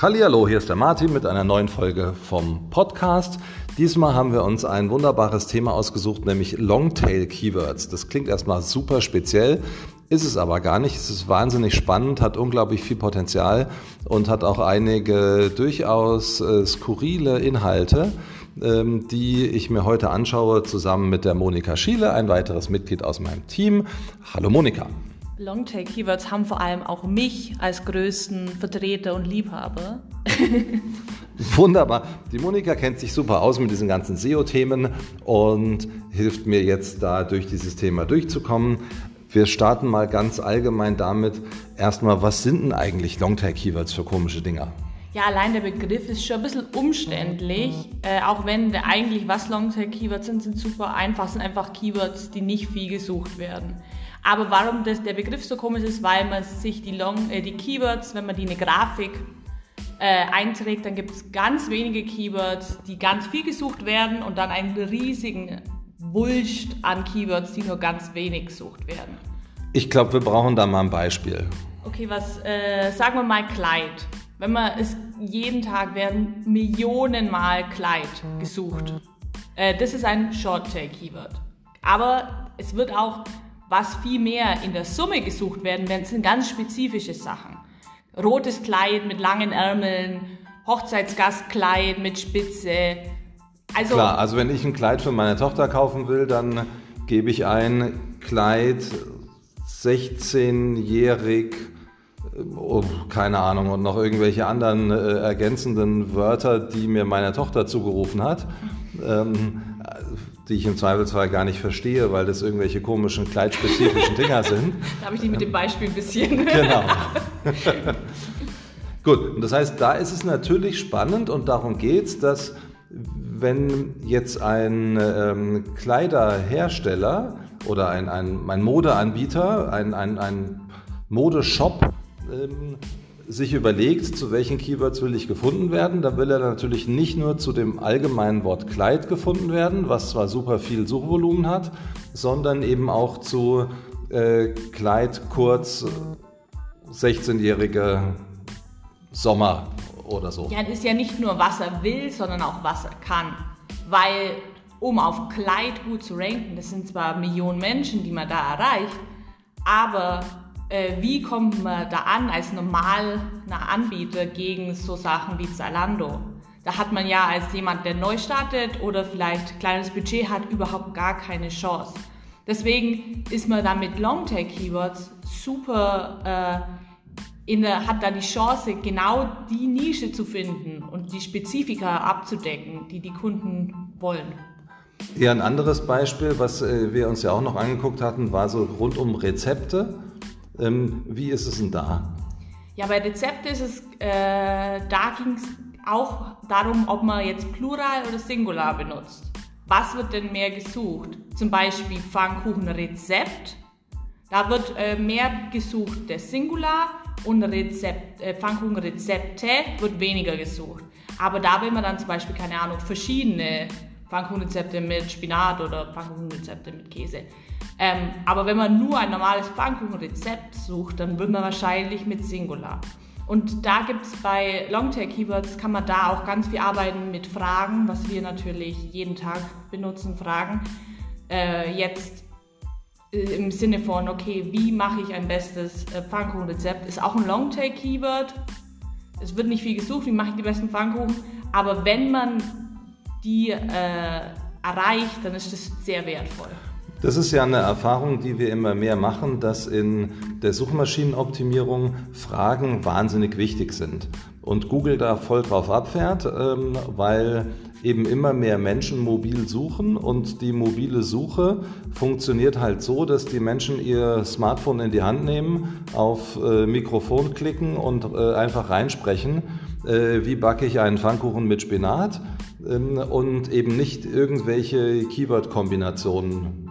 Hallihallo, hier ist der Martin mit einer neuen Folge vom Podcast. Diesmal haben wir uns ein wunderbares Thema ausgesucht, nämlich Longtail Keywords. Das klingt erstmal super speziell, ist es aber gar nicht. Es ist wahnsinnig spannend, hat unglaublich viel Potenzial und hat auch einige durchaus äh, skurrile Inhalte, ähm, die ich mir heute anschaue, zusammen mit der Monika Schiele, ein weiteres Mitglied aus meinem Team. Hallo Monika. Longtail-Keywords haben vor allem auch mich als größten Vertreter und Liebhaber. Wunderbar. Die Monika kennt sich super aus mit diesen ganzen SEO-Themen und hilft mir jetzt da durch dieses Thema durchzukommen. Wir starten mal ganz allgemein damit. Erstmal, was sind denn eigentlich Longtail-Keywords für komische Dinger? Ja, allein der Begriff ist schon ein bisschen umständlich. Äh, auch wenn eigentlich was Longtail-Keywords sind, sind super einfach, sind einfach Keywords, die nicht viel gesucht werden. Aber warum das, der Begriff so komisch ist, weil man sich die, Long, äh, die Keywords, wenn man die in eine Grafik äh, einträgt, dann gibt es ganz wenige Keywords, die ganz viel gesucht werden und dann einen riesigen Wulst an Keywords, die nur ganz wenig gesucht werden. Ich glaube, wir brauchen da mal ein Beispiel. Okay, was, äh, sagen wir mal Kleid. Wenn man es jeden Tag werden Millionen Mal Kleid gesucht. Äh, das ist ein Short-Tail-Keyword. Aber es wird auch was viel mehr in der Summe gesucht werden, sind ganz spezifische Sachen. Rotes Kleid mit langen Ärmeln, Hochzeitsgastkleid mit Spitze. Also Klar, also wenn ich ein Kleid für meine Tochter kaufen will, dann gebe ich ein Kleid 16-jährig, oh, keine Ahnung, und noch irgendwelche anderen äh, ergänzenden Wörter, die mir meine Tochter zugerufen hat. Ähm, die ich im Zweifelsfall gar nicht verstehe, weil das irgendwelche komischen, kleidspezifischen Dinger sind. Da habe ich die mit dem Beispiel ein bisschen. Genau. Gut, und das heißt, da ist es natürlich spannend und darum geht es, dass wenn jetzt ein ähm, Kleiderhersteller oder ein, ein, ein Modeanbieter, ein, ein, ein Modeshop ähm, sich überlegt, zu welchen Keywords will ich gefunden werden, dann will er natürlich nicht nur zu dem allgemeinen Wort Kleid gefunden werden, was zwar super viel Suchvolumen hat, sondern eben auch zu äh, Kleid kurz 16-jährige Sommer oder so. Ja, das ist ja nicht nur, was er will, sondern auch, was er kann. Weil, um auf Kleid gut zu ranken, das sind zwar Millionen Menschen, die man da erreicht, aber wie kommt man da an als normaler Anbieter gegen so Sachen wie Zalando? Da hat man ja als jemand, der neu startet oder vielleicht kleines Budget hat, überhaupt gar keine Chance. Deswegen ist man da mit Longtail-Keywords super, äh, in der, hat da die Chance, genau die Nische zu finden und die Spezifika abzudecken, die die Kunden wollen. Ja, ein anderes Beispiel, was äh, wir uns ja auch noch angeguckt hatten, war so rund um Rezepte. Ähm, wie ist es denn da? Ja, bei Rezepte ist es, äh, da ging es auch darum, ob man jetzt Plural oder Singular benutzt. Was wird denn mehr gesucht? Zum Beispiel Pfannkuchenrezept. Da wird äh, mehr gesucht der Singular und Rezept, äh, Pfannkuchenrezepte wird weniger gesucht. Aber da will man dann zum Beispiel, keine Ahnung, verschiedene Pfannkuchenrezepte mit Spinat oder Pfannkuchenrezepte mit Käse. Ähm, aber wenn man nur ein normales Pfannkuchenrezept sucht, dann wird man wahrscheinlich mit Singular. Und da gibt es bei Longtail-Keywords, kann man da auch ganz viel arbeiten mit Fragen, was wir natürlich jeden Tag benutzen, Fragen. Äh, jetzt äh, im Sinne von, okay, wie mache ich ein bestes äh, Pfannkuchenrezept, ist auch ein Longtail-Keyword. Es wird nicht viel gesucht, wie mache ich die besten Pfannkuchen, aber wenn man die äh, erreicht, dann ist das sehr wertvoll. Das ist ja eine Erfahrung, die wir immer mehr machen, dass in der Suchmaschinenoptimierung Fragen wahnsinnig wichtig sind. Und Google da voll drauf abfährt, ähm, weil eben immer mehr Menschen mobil suchen und die mobile Suche funktioniert halt so, dass die Menschen ihr Smartphone in die Hand nehmen, auf äh, Mikrofon klicken und äh, einfach reinsprechen, äh, wie backe ich einen Pfannkuchen mit Spinat und eben nicht irgendwelche Keyword-Kombinationen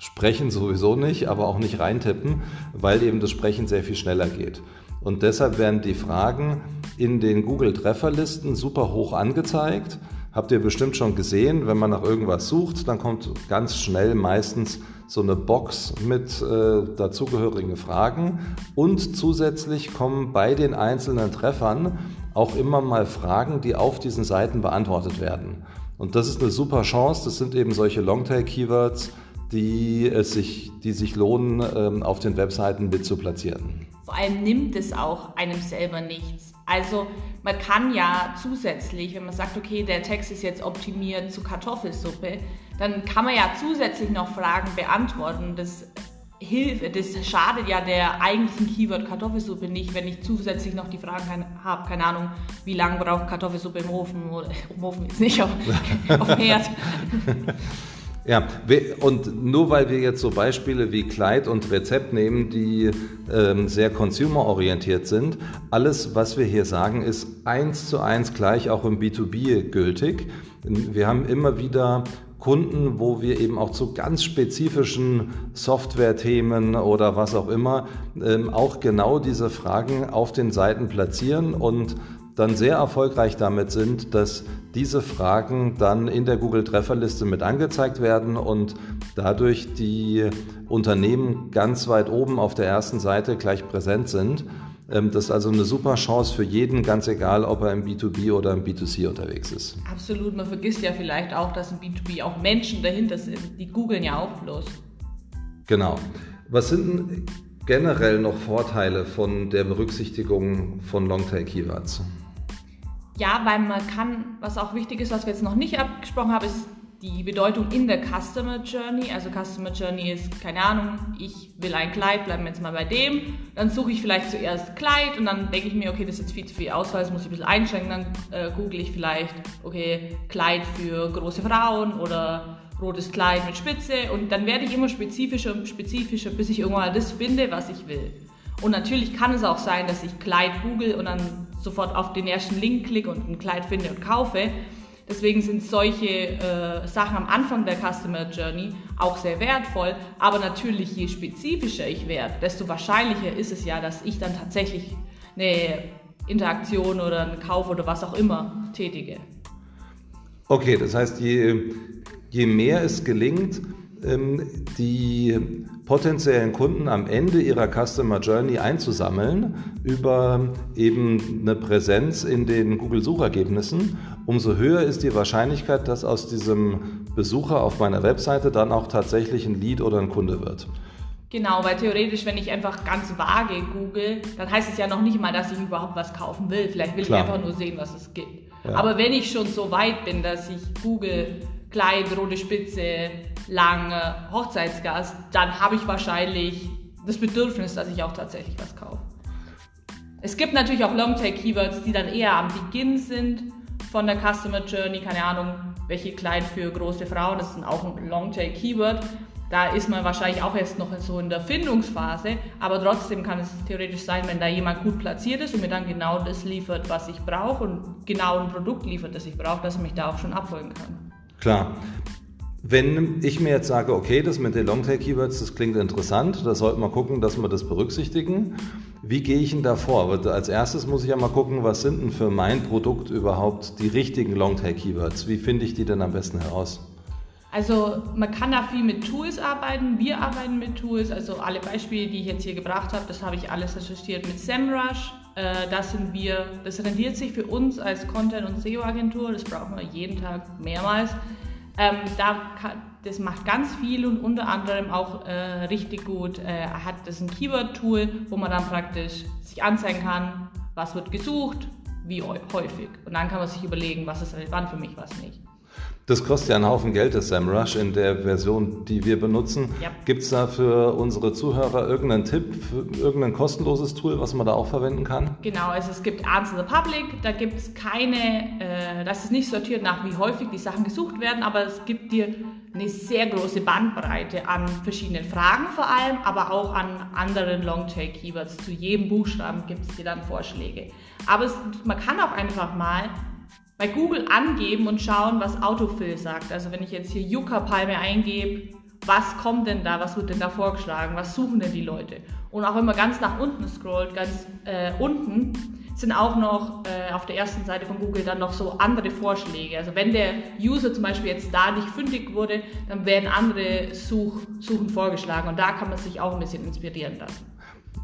Sprechen sowieso nicht, aber auch nicht reintippen, weil eben das Sprechen sehr viel schneller geht. Und deshalb werden die Fragen in den Google-Trefferlisten super hoch angezeigt. Habt ihr bestimmt schon gesehen, wenn man nach irgendwas sucht, dann kommt ganz schnell meistens so eine Box mit äh, dazugehörigen Fragen und zusätzlich kommen bei den einzelnen Treffern auch immer mal Fragen, die auf diesen Seiten beantwortet werden. Und das ist eine super Chance. Das sind eben solche Longtail-Keywords, die, es sich, die sich lohnen, ähm, auf den Webseiten mit zu platzieren. Vor allem nimmt es auch einem selber nichts. Also man kann ja zusätzlich, wenn man sagt, okay, der Text ist jetzt optimiert zu Kartoffelsuppe, dann kann man ja zusätzlich noch Fragen beantworten. Das hilft, das schadet ja der eigentlichen Keyword Kartoffelsuppe nicht, wenn ich zusätzlich noch die Fragen habe, keine Ahnung, wie lange braucht Kartoffelsuppe im Ofen oder im Ofen jetzt nicht auf, auf dem Herd. Ja, und nur weil wir jetzt so Beispiele wie Kleid und Rezept nehmen, die ähm, sehr consumerorientiert sind, alles, was wir hier sagen, ist eins zu eins gleich auch im B2B gültig. Wir haben immer wieder Kunden, wo wir eben auch zu ganz spezifischen Software-Themen oder was auch immer ähm, auch genau diese Fragen auf den Seiten platzieren und dann sehr erfolgreich damit sind, dass diese Fragen dann in der Google-Trefferliste mit angezeigt werden und dadurch die Unternehmen ganz weit oben auf der ersten Seite gleich präsent sind. Ähm, das ist also eine super Chance für jeden, ganz egal, ob er im B2B oder im B2C unterwegs ist. Absolut, man vergisst ja vielleicht auch, dass im B2B auch Menschen dahinter sind. Die googeln ja auch bloß. Genau. Was sind denn generell noch Vorteile von der Berücksichtigung von Longtail-Keywords? Ja, weil man kann, was auch wichtig ist, was wir jetzt noch nicht abgesprochen haben, ist die Bedeutung in der Customer Journey. Also Customer Journey ist, keine Ahnung, ich will ein Kleid, bleiben wir jetzt mal bei dem. Dann suche ich vielleicht zuerst Kleid und dann denke ich mir, okay, das ist jetzt viel zu viel Auswahl, das muss ich ein bisschen einschränken. Dann äh, google ich vielleicht, okay, Kleid für große Frauen oder rotes Kleid mit Spitze und dann werde ich immer spezifischer und spezifischer, bis ich irgendwann das finde, was ich will. Und natürlich kann es auch sein, dass ich Kleid google und dann sofort auf den ersten Link klicke und ein Kleid finde und kaufe. Deswegen sind solche äh, Sachen am Anfang der Customer Journey auch sehr wertvoll. Aber natürlich, je spezifischer ich werde, desto wahrscheinlicher ist es ja, dass ich dann tatsächlich eine Interaktion oder einen Kauf oder was auch immer tätige. Okay, das heißt, je, je mehr es gelingt, ähm, die potenziellen Kunden am Ende ihrer Customer Journey einzusammeln über eben eine Präsenz in den Google-Suchergebnissen, umso höher ist die Wahrscheinlichkeit, dass aus diesem Besucher auf meiner Webseite dann auch tatsächlich ein Lead oder ein Kunde wird. Genau, weil theoretisch, wenn ich einfach ganz vage google, dann heißt es ja noch nicht mal, dass ich überhaupt was kaufen will. Vielleicht will Klar. ich einfach nur sehen, was es gibt. Ja. Aber wenn ich schon so weit bin, dass ich google Kleid, rote Spitze, lange Hochzeitsgast, dann habe ich wahrscheinlich das Bedürfnis, dass ich auch tatsächlich was kaufe. Es gibt natürlich auch Longtail-Keywords, die dann eher am Beginn sind von der Customer Journey. Keine Ahnung, welche Kleid für große Frauen, das ist auch ein Longtail-Keyword. Da ist man wahrscheinlich auch erst noch so in der Findungsphase, aber trotzdem kann es theoretisch sein, wenn da jemand gut platziert ist und mir dann genau das liefert, was ich brauche und genau ein Produkt liefert, das ich brauche, dass er mich da auch schon abholen kann. Klar. Wenn ich mir jetzt sage, okay, das mit den Longtail-Keywords, das klingt interessant, da sollten wir gucken, dass wir das berücksichtigen. Wie gehe ich denn da vor? Als erstes muss ich ja mal gucken, was sind denn für mein Produkt überhaupt die richtigen Longtail-Keywords? Wie finde ich die denn am besten heraus? Also man kann da viel mit Tools arbeiten. Wir arbeiten mit Tools. Also alle Beispiele, die ich jetzt hier gebracht habe, das habe ich alles recherchiert mit SEMrush. Äh, das sind wir, das rendiert sich für uns als Content- und SEO-Agentur. Das brauchen wir jeden Tag mehrmals. Ähm, da kann, das macht ganz viel und unter anderem auch äh, richtig gut. Äh, hat das ein Keyword-Tool, wo man dann praktisch sich anzeigen kann, was wird gesucht, wie häufig. Und dann kann man sich überlegen, was ist relevant für mich, was nicht. Das kostet ja einen Haufen Geld, das SEMrush in der Version, die wir benutzen. Ja. Gibt es da für unsere Zuhörer irgendeinen Tipp, irgendein kostenloses Tool, was man da auch verwenden kann? Genau, also es gibt Answer the Public, da gibt es keine, äh, das ist nicht sortiert nach wie häufig die Sachen gesucht werden, aber es gibt dir eine sehr große Bandbreite an verschiedenen Fragen vor allem, aber auch an anderen Longtail-Keywords. Zu jedem Buchstaben gibt es dir dann Vorschläge. Aber es, man kann auch einfach mal bei Google angeben und schauen, was Autofill sagt. Also wenn ich jetzt hier Yucca-Palme eingebe, was kommt denn da, was wird denn da vorgeschlagen, was suchen denn die Leute? Und auch wenn man ganz nach unten scrollt, ganz äh, unten, sind auch noch äh, auf der ersten Seite von Google dann noch so andere Vorschläge. Also wenn der User zum Beispiel jetzt da nicht fündig wurde, dann werden andere Such Suchen vorgeschlagen und da kann man sich auch ein bisschen inspirieren lassen.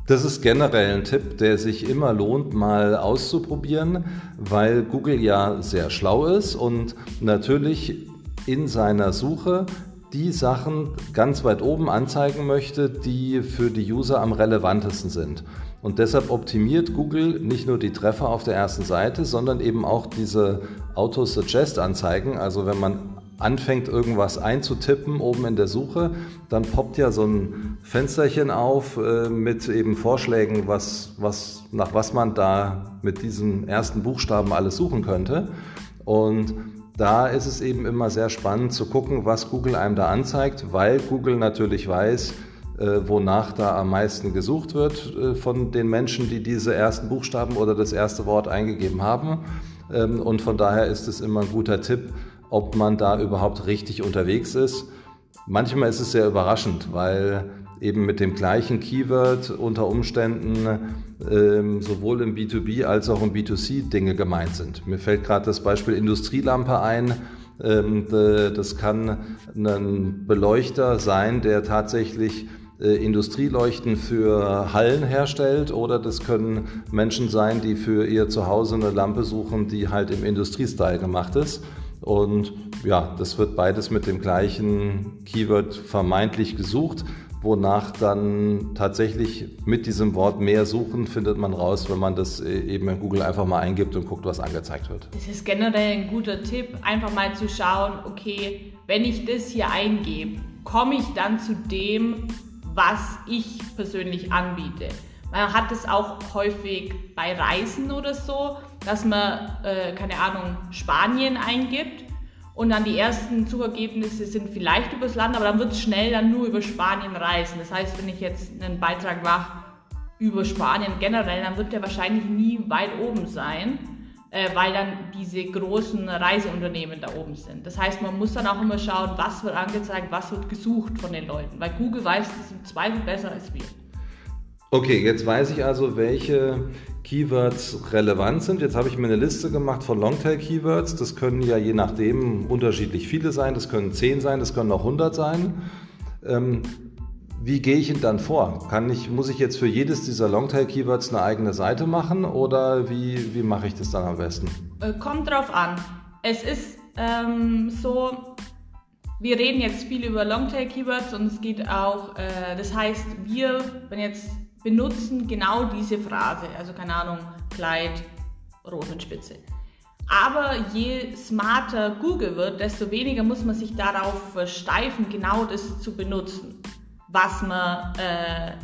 Das ist generell ein Tipp, der sich immer lohnt, mal auszuprobieren, weil Google ja sehr schlau ist und natürlich in seiner Suche die Sachen ganz weit oben anzeigen möchte, die für die User am relevantesten sind. Und deshalb optimiert Google nicht nur die Treffer auf der ersten Seite, sondern eben auch diese Auto-Suggest-Anzeigen. Also wenn man anfängt, irgendwas einzutippen oben in der Suche, dann poppt ja so ein Fensterchen auf äh, mit eben Vorschlägen, was, was, nach was man da mit diesem ersten Buchstaben alles suchen könnte. Und da ist es eben immer sehr spannend zu gucken, was Google einem da anzeigt, weil Google natürlich weiß, äh, wonach da am meisten gesucht wird äh, von den Menschen, die diese ersten Buchstaben oder das erste Wort eingegeben haben. Ähm, und von daher ist es immer ein guter Tipp, ob man da überhaupt richtig unterwegs ist. Manchmal ist es sehr überraschend, weil eben mit dem gleichen Keyword unter Umständen ähm, sowohl im B2B als auch im B2C Dinge gemeint sind. Mir fällt gerade das Beispiel Industrielampe ein. Ähm, das kann ein Beleuchter sein, der tatsächlich äh, Industrieleuchten für Hallen herstellt oder das können Menschen sein, die für ihr Zuhause eine Lampe suchen, die halt im Industriestyle gemacht ist. Und ja, das wird beides mit dem gleichen Keyword vermeintlich gesucht, wonach dann tatsächlich mit diesem Wort mehr suchen findet man raus, wenn man das e-, eben in Google einfach mal eingibt und guckt, was angezeigt wird. Das ist generell ein guter Tipp, einfach mal zu schauen, okay, wenn ich das hier eingebe, komme ich dann zu dem, was ich persönlich anbiete. Man hat es auch häufig bei Reisen oder so, dass man, äh, keine Ahnung, Spanien eingibt und dann die ersten Suchergebnisse sind vielleicht übers Land, aber dann wird es schnell dann nur über Spanien reisen. Das heißt, wenn ich jetzt einen Beitrag mache über Spanien generell, dann wird der wahrscheinlich nie weit oben sein, äh, weil dann diese großen Reiseunternehmen da oben sind. Das heißt, man muss dann auch immer schauen, was wird angezeigt, was wird gesucht von den Leuten, weil Google weiß das im Zweifel besser als wir. Okay, jetzt weiß ich also, welche Keywords relevant sind. Jetzt habe ich mir eine Liste gemacht von Longtail-Keywords. Das können ja je nachdem unterschiedlich viele sein. Das können 10 sein, das können auch 100 sein. Ähm, wie gehe ich denn dann vor? Kann ich, muss ich jetzt für jedes dieser Longtail-Keywords eine eigene Seite machen oder wie, wie mache ich das dann am besten? Äh, kommt drauf an. Es ist ähm, so, wir reden jetzt viel über Longtail-Keywords und es geht auch, äh, das heißt, wir, wenn jetzt benutzen genau diese Phrase, also keine Ahnung, Kleid, Rosenspitze. Aber je smarter Google wird, desto weniger muss man sich darauf versteifen, genau das zu benutzen, was man, äh,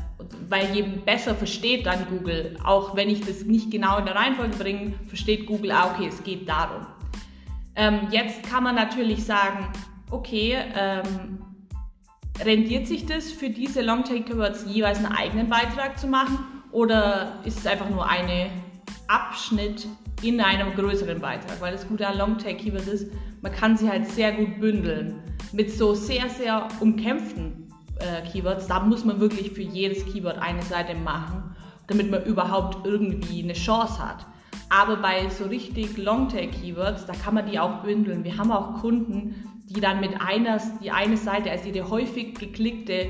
weil je besser versteht dann Google, auch wenn ich das nicht genau in der Reihenfolge bringe, versteht Google, ah, okay, es geht darum. Ähm, jetzt kann man natürlich sagen, okay, ähm, Rendiert sich das für diese Longtail-Keywords jeweils einen eigenen Beitrag zu machen oder ist es einfach nur ein Abschnitt in einem größeren Beitrag? Weil das Gute an Longtail-Keywords ist, man kann sie halt sehr gut bündeln. Mit so sehr, sehr umkämpften äh, Keywords, da muss man wirklich für jedes Keyword eine Seite machen, damit man überhaupt irgendwie eine Chance hat. Aber bei so richtig Longtail-Keywords, da kann man die auch bündeln. Wir haben auch Kunden, die dann mit einer, die eine Seite als ihre häufig geklickte,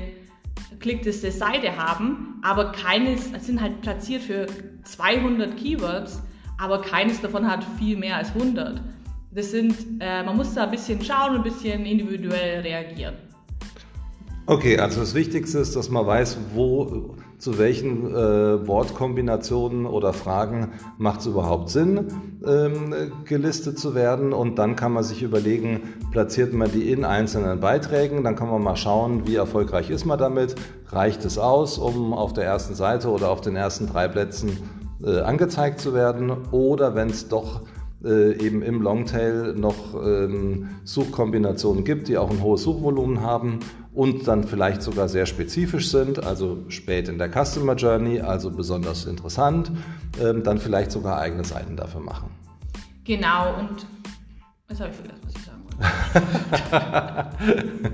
geklickteste Seite haben, aber keines, sind halt platziert für 200 Keywords, aber keines davon hat viel mehr als 100. Das sind, äh, man muss da ein bisschen schauen und ein bisschen individuell reagieren. Okay, also das Wichtigste ist, dass man weiß, wo, zu welchen äh, Wortkombinationen oder Fragen macht es überhaupt Sinn, ähm, gelistet zu werden. Und dann kann man sich überlegen, platziert man die in einzelnen Beiträgen. Dann kann man mal schauen, wie erfolgreich ist man damit. Reicht es aus, um auf der ersten Seite oder auf den ersten drei Plätzen äh, angezeigt zu werden? Oder wenn es doch äh, eben im Longtail noch ähm, Suchkombinationen gibt, die auch ein hohes Suchvolumen haben und dann vielleicht sogar sehr spezifisch sind, also spät in der Customer Journey, also besonders interessant, ähm, dann vielleicht sogar eigene Seiten dafür machen. Genau, und jetzt habe ich vergessen, was ich sagen wollte.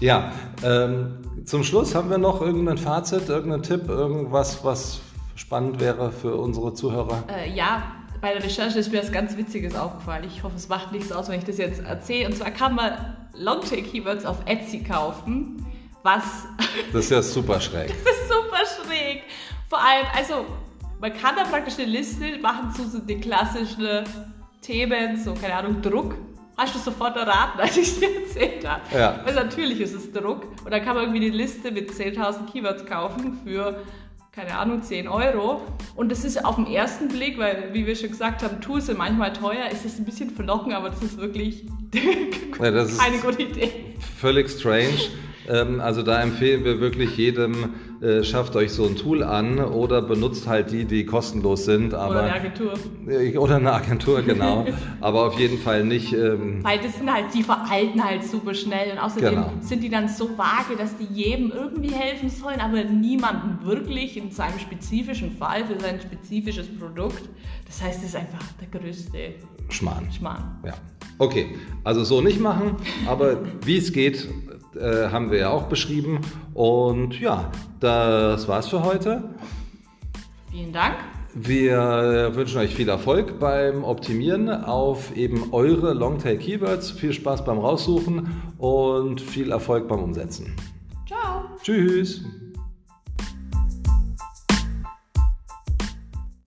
ja, ähm, zum Schluss haben wir noch irgendein Fazit, irgendeinen Tipp, irgendwas, was spannend wäre für unsere Zuhörer? Äh, ja, bei der Recherche ist mir was ganz Witziges aufgefallen. Ich hoffe, es macht nichts aus, wenn ich das jetzt erzähle. Und zwar kann man Longtail-Keywords auf Etsy kaufen, was... Das ist ja super schräg. das ist super schräg. Vor allem, also, man kann da praktisch eine Liste machen zu so den klassischen Themen, so, keine Ahnung, Druck. Hast du sofort erraten, als ich es dir erzählt habe. Ja. Weil natürlich ist es Druck. Und dann kann man irgendwie eine Liste mit 10.000 Keywords kaufen für, keine Ahnung, 10 Euro. Und das ist auf den ersten Blick, weil, wie wir schon gesagt haben, Tools sind manchmal teuer, ist es ein bisschen verlockend, aber das ist wirklich Ja, das ist- keine gute Idee. Völlig strange. Ähm, also da empfehlen wir wirklich jedem, äh, schafft euch so ein Tool an oder benutzt halt die, die kostenlos sind. Oder Aber, eine Agentur. Äh, Oder eine Agentur, genau. aber auf jeden Fall nicht. Ähm, Weil das sind halt, die veralten halt super schnell und außerdem Genau. sind die dann so vage, dass die jedem irgendwie helfen sollen, aber niemandem wirklich in seinem spezifischen Fall für sein spezifisches Produkt. Das heißt, es ist einfach der größte Schmarrn. Schmarrn. Ja. Okay, also so nicht machen, aber wie es geht, äh, haben wir ja auch beschrieben. Und ja, das war's für heute. Vielen Dank. Wir wünschen euch viel Erfolg beim Optimieren auf eben eure Longtail-Keywords. Viel Spaß beim Raussuchen und viel Erfolg beim Umsetzen. Ciao. Tschüss!